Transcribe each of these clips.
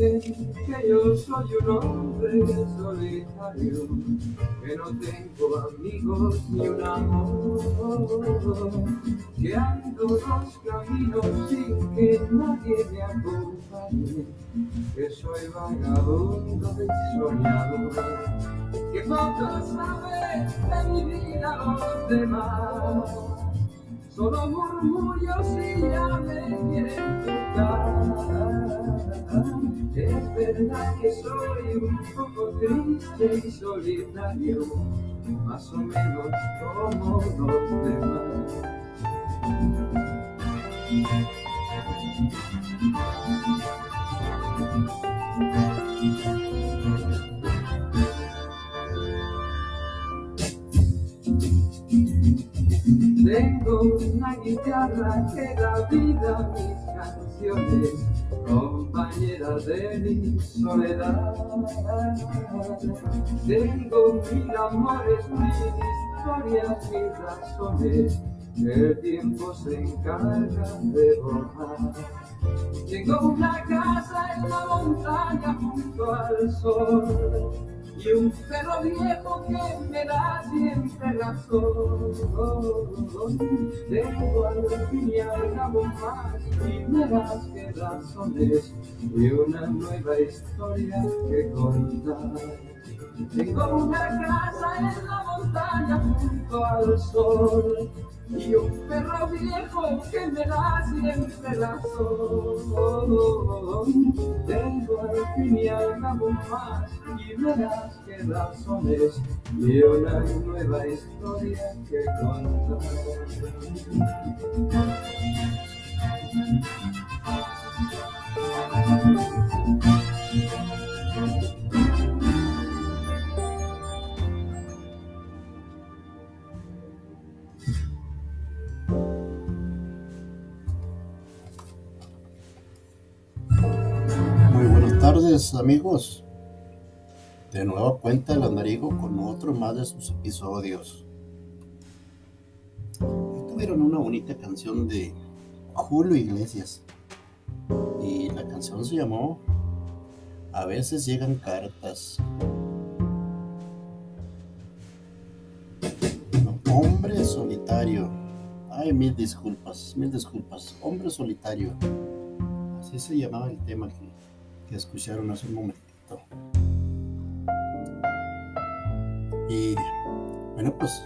Que yo soy un hombre solitario, que no tengo amigos ni un amor, que ando dos caminos sin que nadie me acompañe, que soy vagabundo y soñador, que poco saben de mi vida los demás. Solo murmullos y ya me quieren tocar. Es verdad que soy un poco triste y solitario, más o menos como los demás. Tengo una guitarra que da vida a mis canciones, de mi soledad. Tengo mil amores, mil historias, mil razones, el tiempo se encarga de borrar. Tengo una casa en la montaña junto al sol y un perro viejo que me da siempre razón. Tengo al fin y al cabo más primeras que razones y una nueva historia que contar. Tengo una casa en la montaña junto al sol y un perro viejo que me da siempre razón. Tengo al fin y al cabo más primeras que razones y una nueva historia que contar. Amigos. De nueva cuenta el andariego con otro más de sus episodios. Y tuvieron una bonita canción de Julio Iglesias. Y la canción se llamó A veces llegan cartas. Hombre solitario. Ay, mil disculpas, mil disculpas. Hombre solitario. Así se llamaba el tema que, escucharon hace un momentito. Y bueno, pues,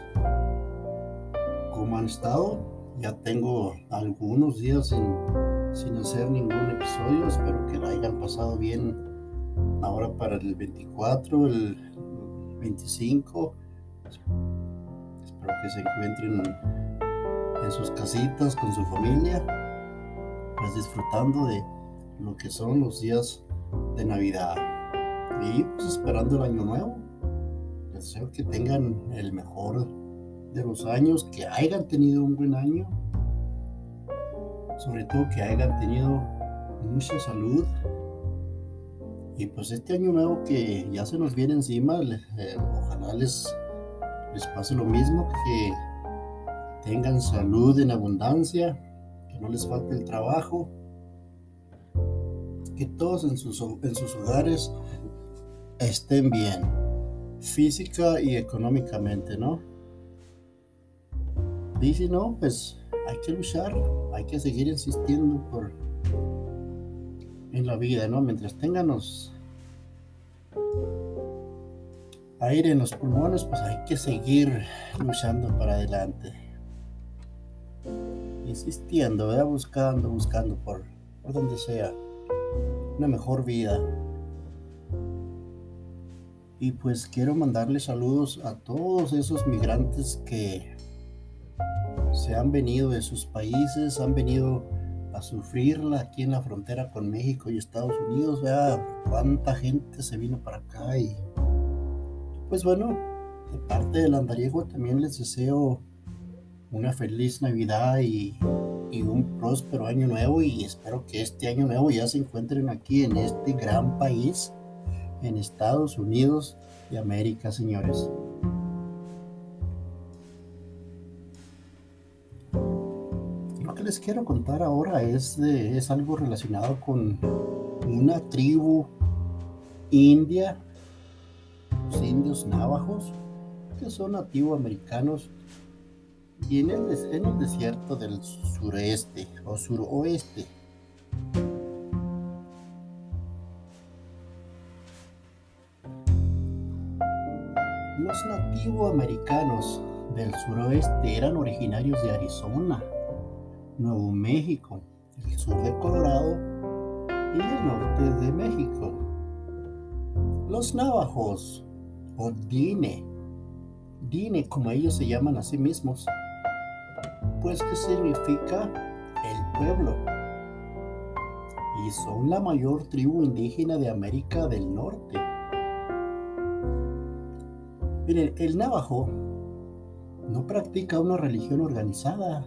como han estado, ya tengo algunos días sin, sin hacer ningún episodio. Espero que la hayan pasado bien ahora para el 24, el 25. Espero que se encuentren en sus casitas con su familia, pues disfrutando de lo que son los días de Navidad. Y pues esperando el año nuevo. Deseo que tengan el mejor de los años, que hayan tenido un buen año. Sobre todo que hayan tenido mucha salud. Y pues este año nuevo que ya se nos viene encima, eh, ojalá les, les pase lo mismo, que tengan salud en abundancia, que no les falte el trabajo, que todos en sus, en sus hogares estén bien, física y económicamente, ¿no? Si no, pues hay que luchar, hay que seguir insistiendo por en la vida, ¿no? Mientras tengamos aire en los pulmones, pues hay que seguir luchando para adelante. Insistiendo, ¿verdad? Buscando, buscando por, por donde sea una mejor vida. Y pues quiero mandarle saludos a todos esos migrantes que se han venido de sus países, han venido a sufrirla aquí en la frontera con México y Estados Unidos. Vea cuánta gente se vino para acá y pues bueno, de parte del andariego también les deseo una feliz Navidad y, y, un próspero año nuevo y espero que este año nuevo ya se encuentren aquí en este gran país, en Estados Unidos de América, señores. lo que les quiero contar ahora es, es algo relacionado con una tribu india, los indios navajos, que son nativoamericanos y en el, desierto del sureste o suroeste. Los nativoamericanos del suroeste eran originarios de Arizona, Nuevo México, el sur de Colorado y el norte de México. Los navajos, o Dine, Dine como ellos se llaman a sí mismos, pues que significa el pueblo. Y son la mayor tribu indígena de América del Norte. Miren, el navajo no practica una religión organizada,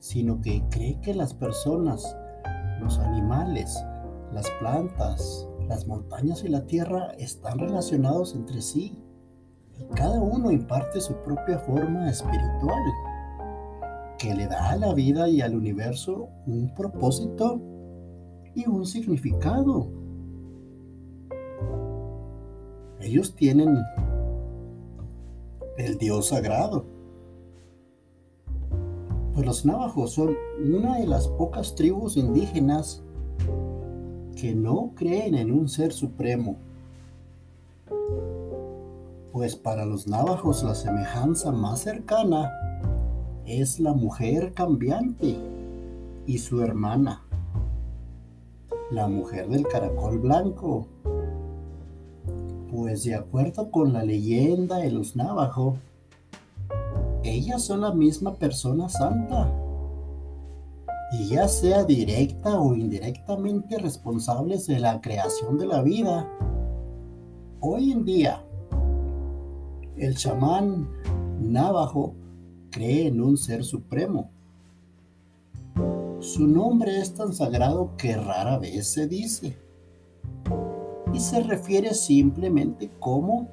sino que cree que las personas, los animales, las plantas, las montañas y la tierra están relacionados entre sí. Y cada uno imparte su propia forma espiritual, que le da a la vida y al universo un propósito y un significado. Ellos tienen el Dios sagrado. Pues los navajos son una de las pocas tribus indígenas que no creen en un ser supremo. Pues para los navajos la semejanza más cercana es la mujer cambiante y su hermana, la mujer del caracol blanco pues de acuerdo con la leyenda de los Navajo, ellas son la misma persona santa. Y ya sea directa o indirectamente responsables de la creación de la vida. Hoy en día, el chamán Navajo cree en un ser supremo. Su nombre es tan sagrado que rara vez se dice y se refiere simplemente como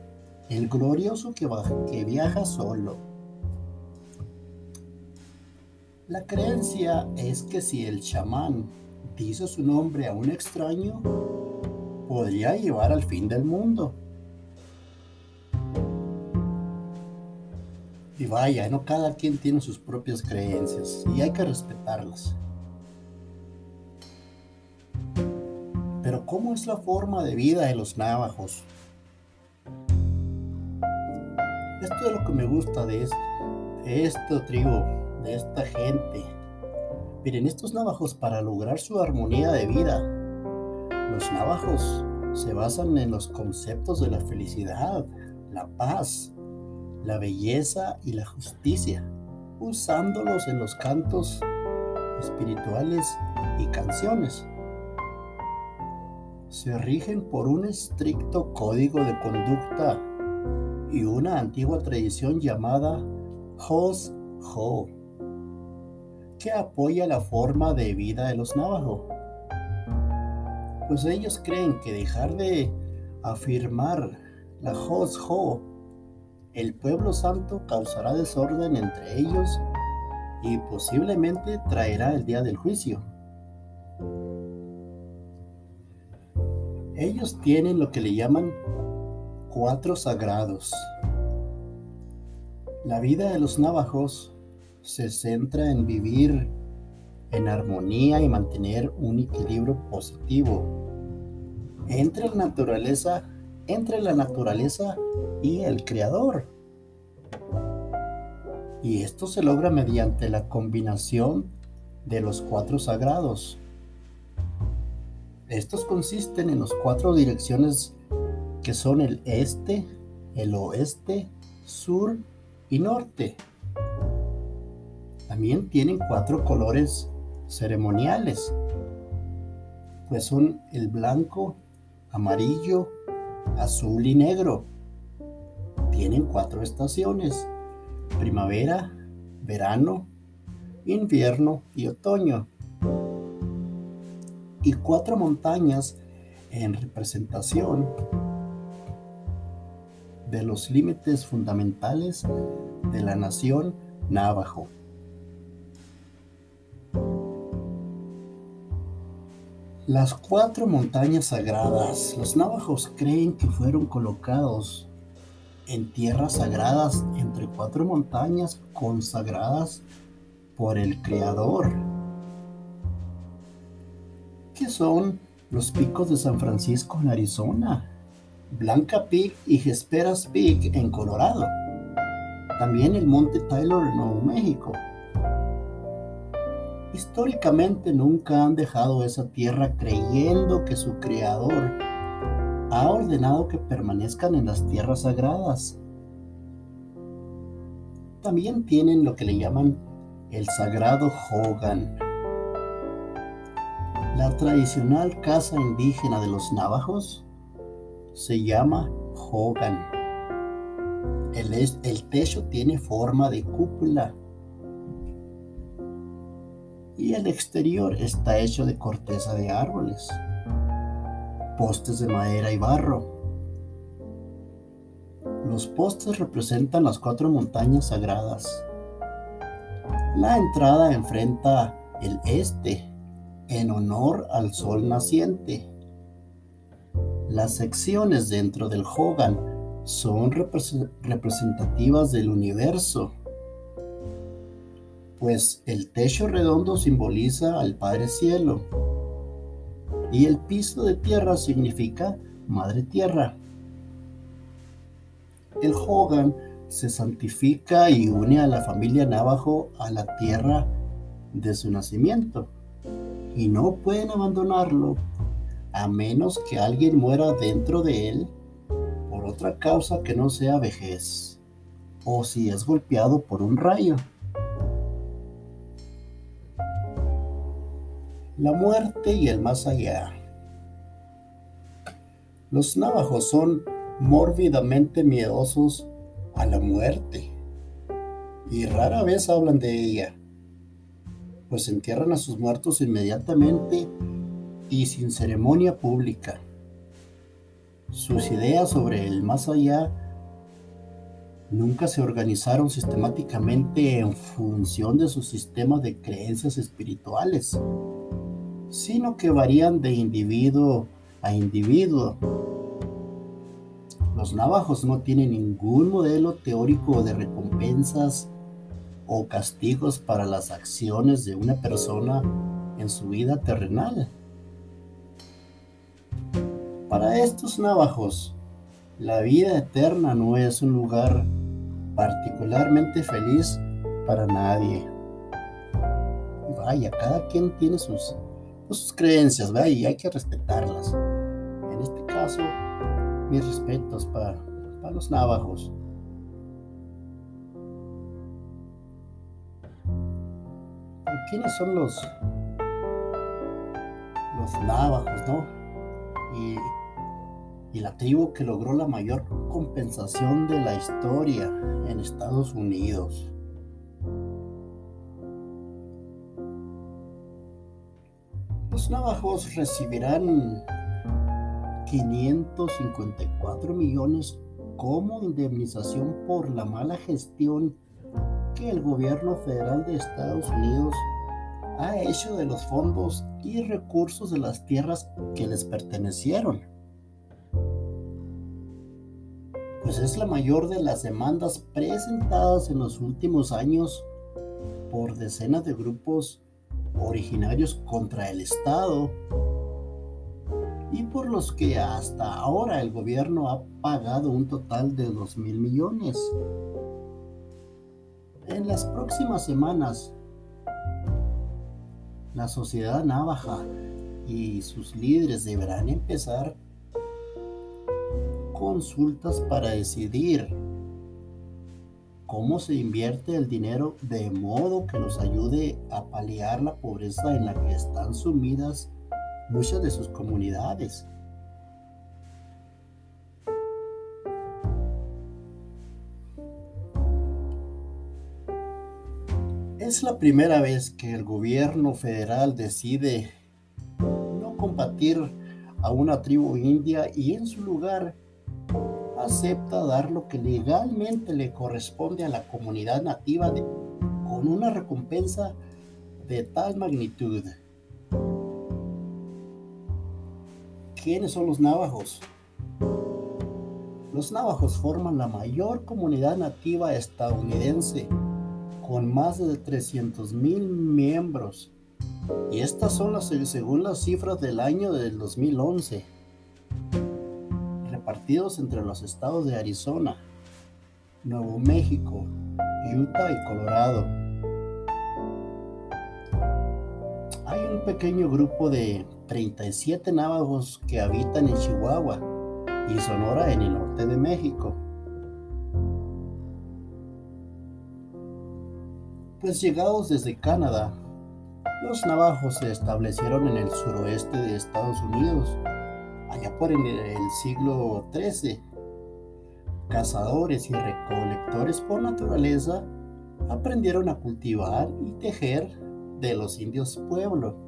el glorioso que, viaja solo. La creencia es que si el chamán dice su nombre a un extraño, podría llevar al fin del mundo. Y vaya, no cada quien tiene sus propias creencias y hay que respetarlas. Pero ¿cómo es la forma de vida de los navajos? Esto es lo que me gusta de, este, tribu, de esta gente. Miren, estos navajos para lograr su armonía de vida, los navajos se basan en los conceptos de la felicidad, la paz, la belleza y la justicia, usándolos en los cantos espirituales y canciones se rigen por un estricto código de conducta y una antigua tradición llamada Hos Ho, que apoya la forma de vida de los navajo. Pues ellos creen que dejar de afirmar la Hos Ho, el pueblo santo causará desorden entre ellos y posiblemente traerá el día del juicio. Ellos tienen lo que le llaman cuatro sagrados. La vida de los navajos se centra en vivir en armonía y mantener un equilibrio positivo entre la naturaleza, entre la naturaleza y el creador. Y esto se logra mediante la combinación de los cuatro sagrados. Estos consisten en las cuatro direcciones que son el este, el oeste, sur y norte. También tienen cuatro colores ceremoniales, pues son el blanco, amarillo, azul y negro. Tienen cuatro estaciones, primavera, verano, invierno y otoño y cuatro montañas en representación de los límites fundamentales de la nación Navajo. Las cuatro montañas sagradas. Los navajos creen que fueron colocados en tierras sagradas entre cuatro montañas consagradas por el Creador, que son los picos de San Francisco en Arizona, Blanca Peak y Hesperas Peak en Colorado, también el Monte Taylor en Nuevo México, históricamente nunca han dejado esa tierra creyendo que su creador ha ordenado que permanezcan en las tierras sagradas. También tienen lo que le llaman el sagrado Hogan. La tradicional casa indígena de los navajos se llama Hogan. El, el techo tiene forma de cúpula y el exterior está hecho de corteza de árboles, postes de madera y barro. Los postes representan las cuatro montañas sagradas. La entrada enfrenta el este en honor al sol naciente. Las secciones dentro del Hogan son representativas del universo pues el techo redondo simboliza al Padre Cielo y el piso de tierra significa Madre Tierra. El Hogan se santifica y une a la familia Navajo a la tierra de su nacimiento y no pueden abandonarlo a menos que alguien muera dentro de él por otra causa que no sea vejez o si es golpeado por un rayo. La muerte y el más allá. Los navajos son mórbidamente miedosos a la muerte y rara vez hablan de ella, pues entierran a sus muertos inmediatamente y sin ceremonia pública. Sus ideas sobre el más allá nunca se organizaron sistemáticamente en función de su sistema de creencias espirituales sino que varían de individuo a individuo. Los navajos no tienen ningún modelo teórico de recompensas o castigos para las acciones de una persona en su vida terrenal. Para estos navajos, la vida eterna no es un lugar particularmente feliz para nadie. Vaya, cada quien tiene sus sus creencias, ¿verdad? Y hay que respetarlas. En este caso, mis respetos para, los navajos. ¿Quiénes son los, los navajos, no? Y, y la tribu que logró la mayor compensación de la historia en Estados Unidos. Los navajos recibirán 554 millones como indemnización por la mala gestión que el gobierno federal de Estados Unidos ha hecho de los fondos y recursos de las tierras que les pertenecieron. Pues es la mayor de las demandas presentadas en los últimos años por decenas de grupos originarios contra el Estado y por los que hasta ahora el gobierno ha pagado un total de 2 mil millones. En las próximas semanas, la sociedad navaja y sus líderes deberán empezar consultas para decidir cómo se invierte el dinero de modo que nos ayude a paliar la pobreza en la que están sumidas muchas de sus comunidades. Es la primera vez que el gobierno federal decide no combatir a una tribu india y en su lugar acepta dar lo que legalmente le corresponde a la comunidad nativa con una recompensa de tal magnitud. ¿Quiénes son los navajos? Los navajos forman la mayor comunidad nativa estadounidense, con más de 300.000 miembros. Y estas son las según las cifras del año del 2011, repartidos entre los estados de Arizona, Nuevo México, Utah y Colorado. Hay un pequeño grupo de 37 navajos que habitan en Chihuahua y Sonora en el norte de México. Pues llegados desde Canadá, los navajos se establecieron en el suroeste de Estados Unidos, allá por el siglo XIII. Cazadores y recolectores por naturaleza aprendieron a cultivar y tejer de los indios pueblo.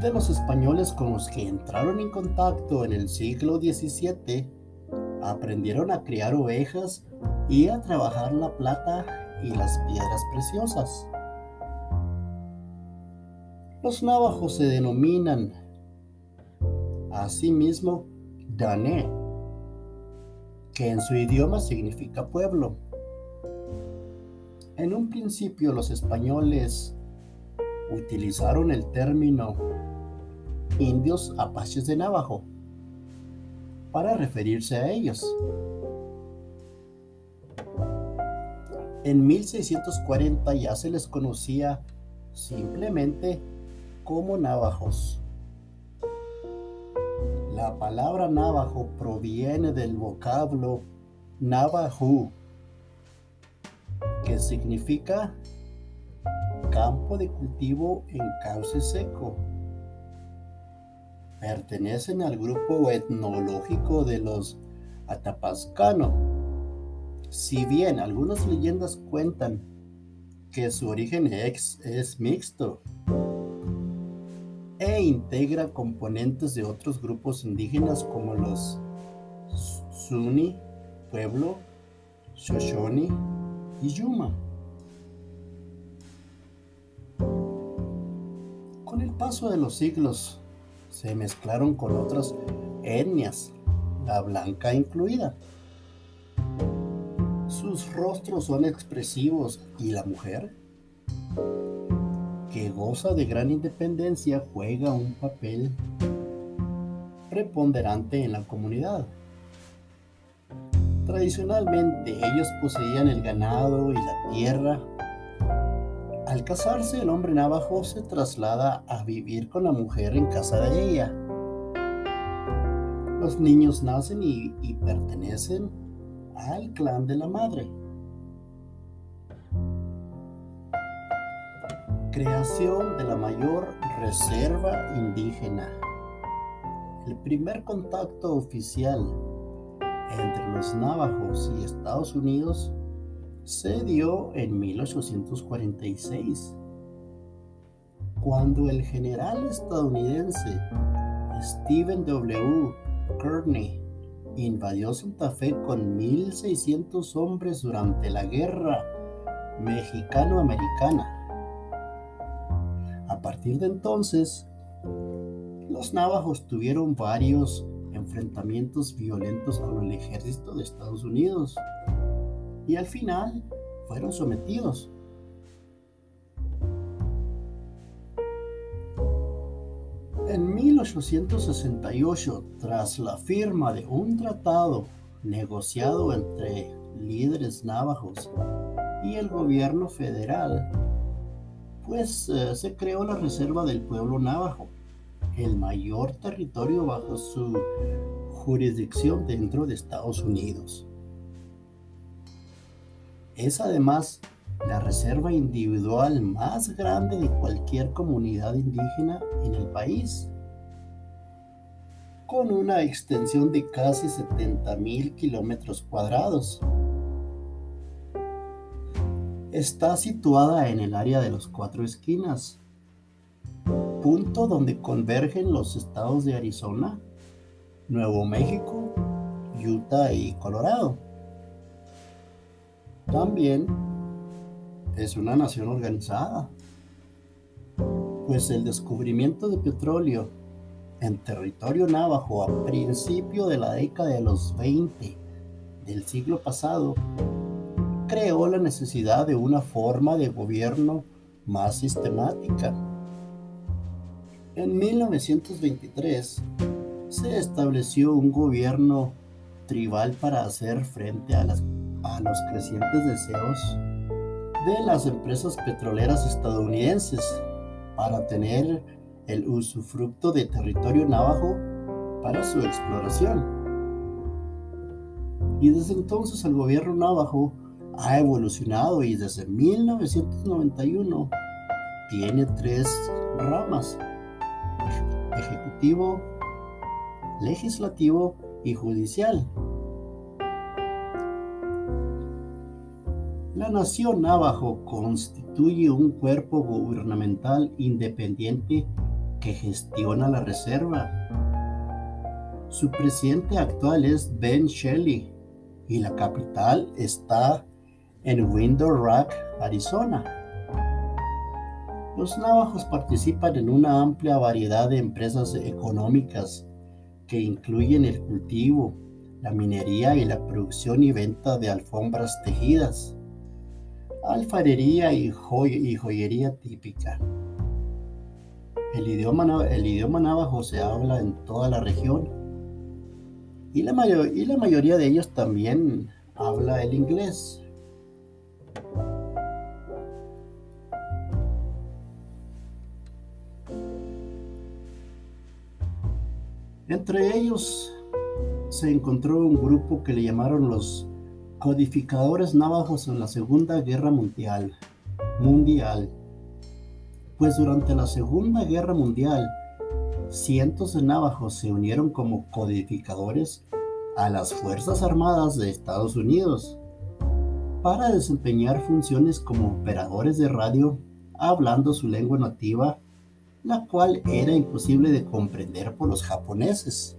de los españoles con los que entraron en contacto en el siglo XVII aprendieron a criar ovejas y a trabajar la plata y las piedras preciosas. Los navajos se denominan asimismo Dané, que en su idioma significa pueblo. En un principio los españoles utilizaron el término indios apaches de Navajo para referirse a ellos. En 1640 ya se les conocía simplemente como navajos. La palabra navajo proviene del vocablo navajo, que significa campo de cultivo en cauce seco pertenecen al grupo etnológico de los Atapascano. Si bien algunas leyendas cuentan que su origen es, mixto integra componentes de otros grupos indígenas como los Zuni, Pueblo, Shoshone y Yuma. Con el paso de los siglos, se mezclaron con otras etnias, la blanca incluida. Sus rostros son expresivos y la mujer, que goza de gran independencia, juega un papel preponderante en la comunidad. Tradicionalmente ellos poseían el ganado y la tierra al casarse, el hombre navajo se traslada a vivir con la mujer en casa de ella. Los niños nacen y, pertenecen al clan de la madre. Creación de la mayor reserva indígena. El primer contacto oficial entre los navajos y Estados Unidos se dio en 1846, cuando el general estadounidense Stephen W. Kearney invadió Santa Fe con 1.600 hombres durante la Guerra Mexicano-Americana. Partir de entonces, los navajos tuvieron varios enfrentamientos violentos con el ejército de Estados Unidos y al final fueron sometidos. En 1868, tras la firma de un tratado negociado entre líderes navajos y el gobierno federal, pues eh, se creó la Reserva del Pueblo Navajo, el mayor territorio bajo su jurisdicción dentro de Estados Unidos. Es además la reserva individual más grande de cualquier comunidad indígena en el país, con una extensión de casi 70 mil kilómetros cuadrados. Está situada en el área de los cuatro esquinas, punto donde convergen los estados de Arizona, Nuevo México, Utah y Colorado. También es una nación organizada. pues el descubrimiento de petróleo en territorio navajo a principio de la década de los 20 del siglo pasado creó la necesidad de una forma de gobierno más sistemática. En 1923 se estableció un gobierno tribal para hacer frente a, las, a los crecientes deseos de las empresas petroleras estadounidenses para tener el usufructo de territorio navajo para su exploración. Y desde entonces el gobierno navajo ha evolucionado y desde 1991 tiene tres ramas, ejecutivo, legislativo y judicial. La nación navajo constituye un cuerpo gubernamental independiente que gestiona la reserva. Su presidente actual es Ben Shelley y la capital está en Window Rock, Arizona. Los navajos participan en una amplia variedad de empresas económicas que incluyen el cultivo, la minería y la producción y venta de alfombras tejidas, alfarería y, joyería típica. El idioma, el idioma navajo se habla en toda la región y la, y la mayoría de ellos también habla el inglés. Entre ellos se encontró un grupo que le llamaron los codificadores navajos en la Segunda Guerra Mundial. Mundial. Pues durante la Segunda Guerra Mundial, cientos de navajos se unieron como codificadores a las Fuerzas Armadas de Estados Unidos para desempeñar funciones como operadores de radio hablando su lengua nativa la cual era imposible de comprender por los japoneses.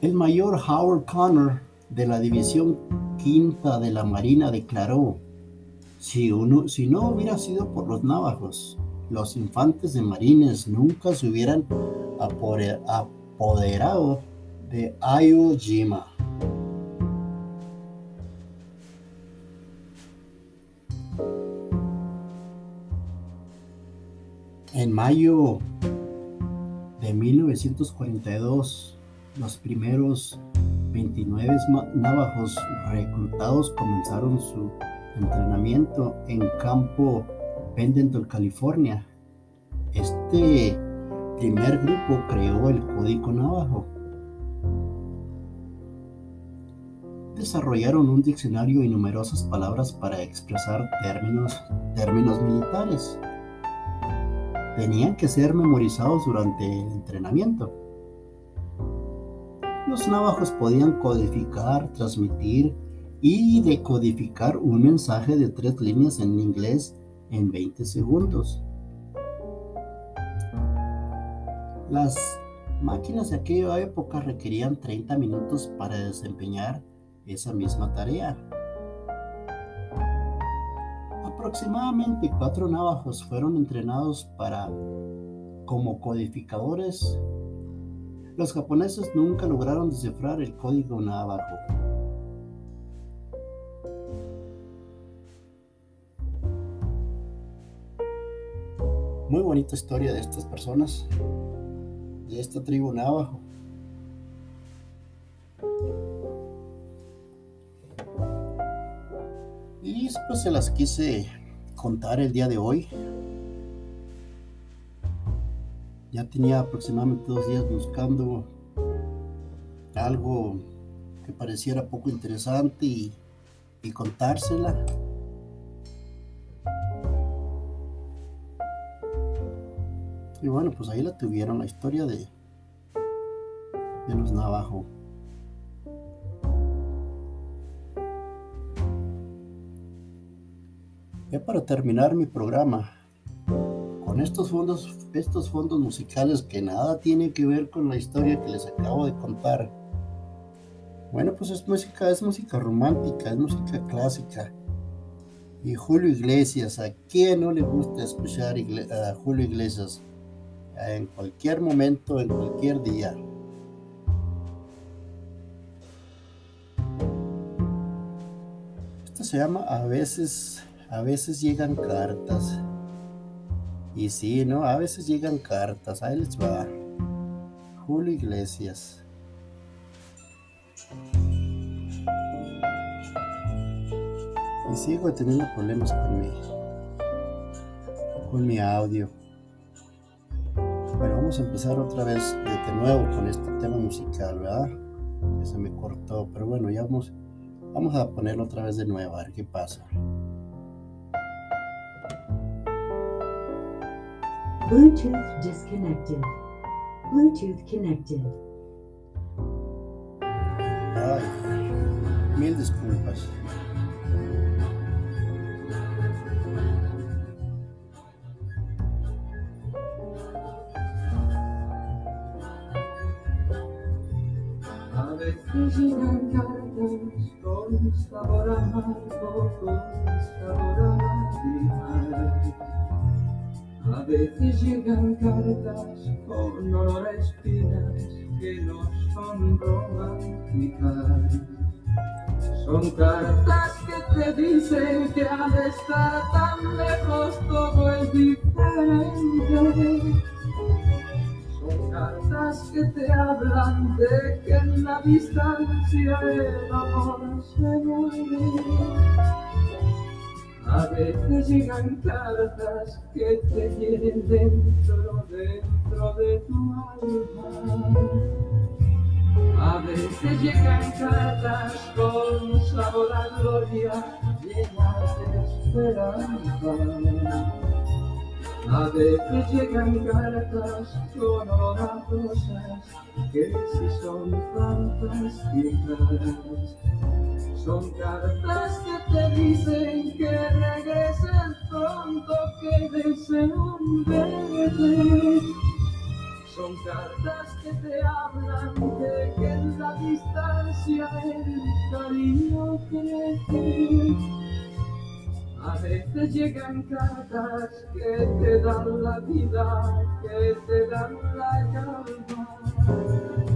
El mayor Howard Connor de la División Quinta de la Marina declaró, si, no hubiera sido por los navajos, los infantes de marines nunca se hubieran apoderado de Iwo Jima. En mayo de 1942, los primeros 29 navajos reclutados comenzaron su entrenamiento en Campo Pendleton, California. Este primer grupo creó el Código Navajo. Desarrollaron un diccionario y numerosas palabras para expresar términos, términos militares tenían que ser memorizados durante el entrenamiento. Los navajos podían codificar, transmitir y decodificar un mensaje de tres líneas en inglés en 20 segundos. Las máquinas de aquella época requerían 30 minutos para desempeñar esa misma tarea. Aproximadamente cuatro navajos fueron entrenados para como codificadores. Los japoneses nunca lograron descifrar el código navajo. Muy bonita historia de estas personas, de esta tribu navajo. Y pues se las quise contar el día de hoy. Ya tenía aproximadamente dos días buscando algo que pareciera poco interesante y, y contársela. Y bueno, pues ahí la tuvieron, la historia de, de los Navajo. Ya para terminar mi programa, con estos fondos, estos fondos musicales que nada tienen que ver con la historia que les acabo de contar. Bueno, pues es música, es música romántica, es música clásica. Y Julio Iglesias, ¿a quién no le gusta escuchar a Julio Iglesias? En cualquier momento, en cualquier día. Esto se llama a veces, a veces llegan cartas. Y sí, ¿no? A veces llegan cartas. Ahí les va. Julio Iglesias. Y sigo teniendo problemas con mi, con mi audio. Bueno, vamos a empezar otra vez de nuevo con este tema musical, ¿verdad? Que se me cortó, pero bueno, ya vamos, vamos a ponerlo otra vez de nuevo, a ver qué pasa. Bluetooth disconnected. Bluetooth connected. Ay, mil disculpas. llegan cartas con sabor amargo, con sabor veces llegan cartas con olor a espinas que no son románticas. Son cartas que te dicen que al estar tan lejos todo es diferente cartas que te hablan de que en la distancia el amor se muere. A veces llegan cartas que te tienen dentro, dentro de tu alma. A veces llegan cartas con sabor a gloria, llenas de esperanza. A veces llegan cartas con olor que si son fantásticas. Son cartas que te dicen que regreses pronto, que desean verte. Son cartas que te hablan de que en la distancia el cariño crece. A veces llegan cartas que te dan la vida, que te dan la calma.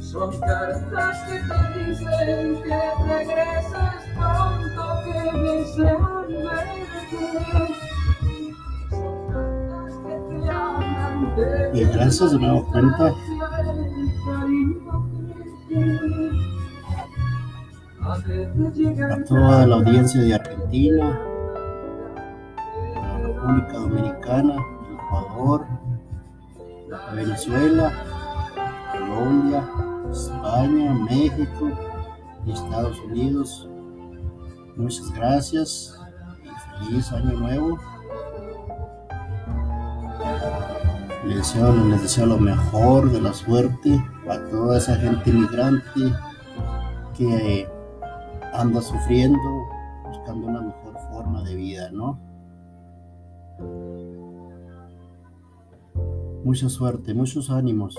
Son cartas que te dicen que regreses pronto, que desean verte. Son cartas que te hablan de Y gracias de nuevo cuenta. A toda la audiencia de Argentina, la República Dominicana, Ecuador, Venezuela, Colombia, España, México y Estados Unidos. Muchas gracias y feliz año nuevo. Les deseo, les deseo lo mejor de la suerte a toda esa gente inmigrante que anda sufriendo, buscando una Mucha suerte, muchos ánimos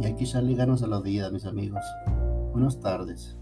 y hay que echarle ganas a la vida, mis amigos. Buenas tardes.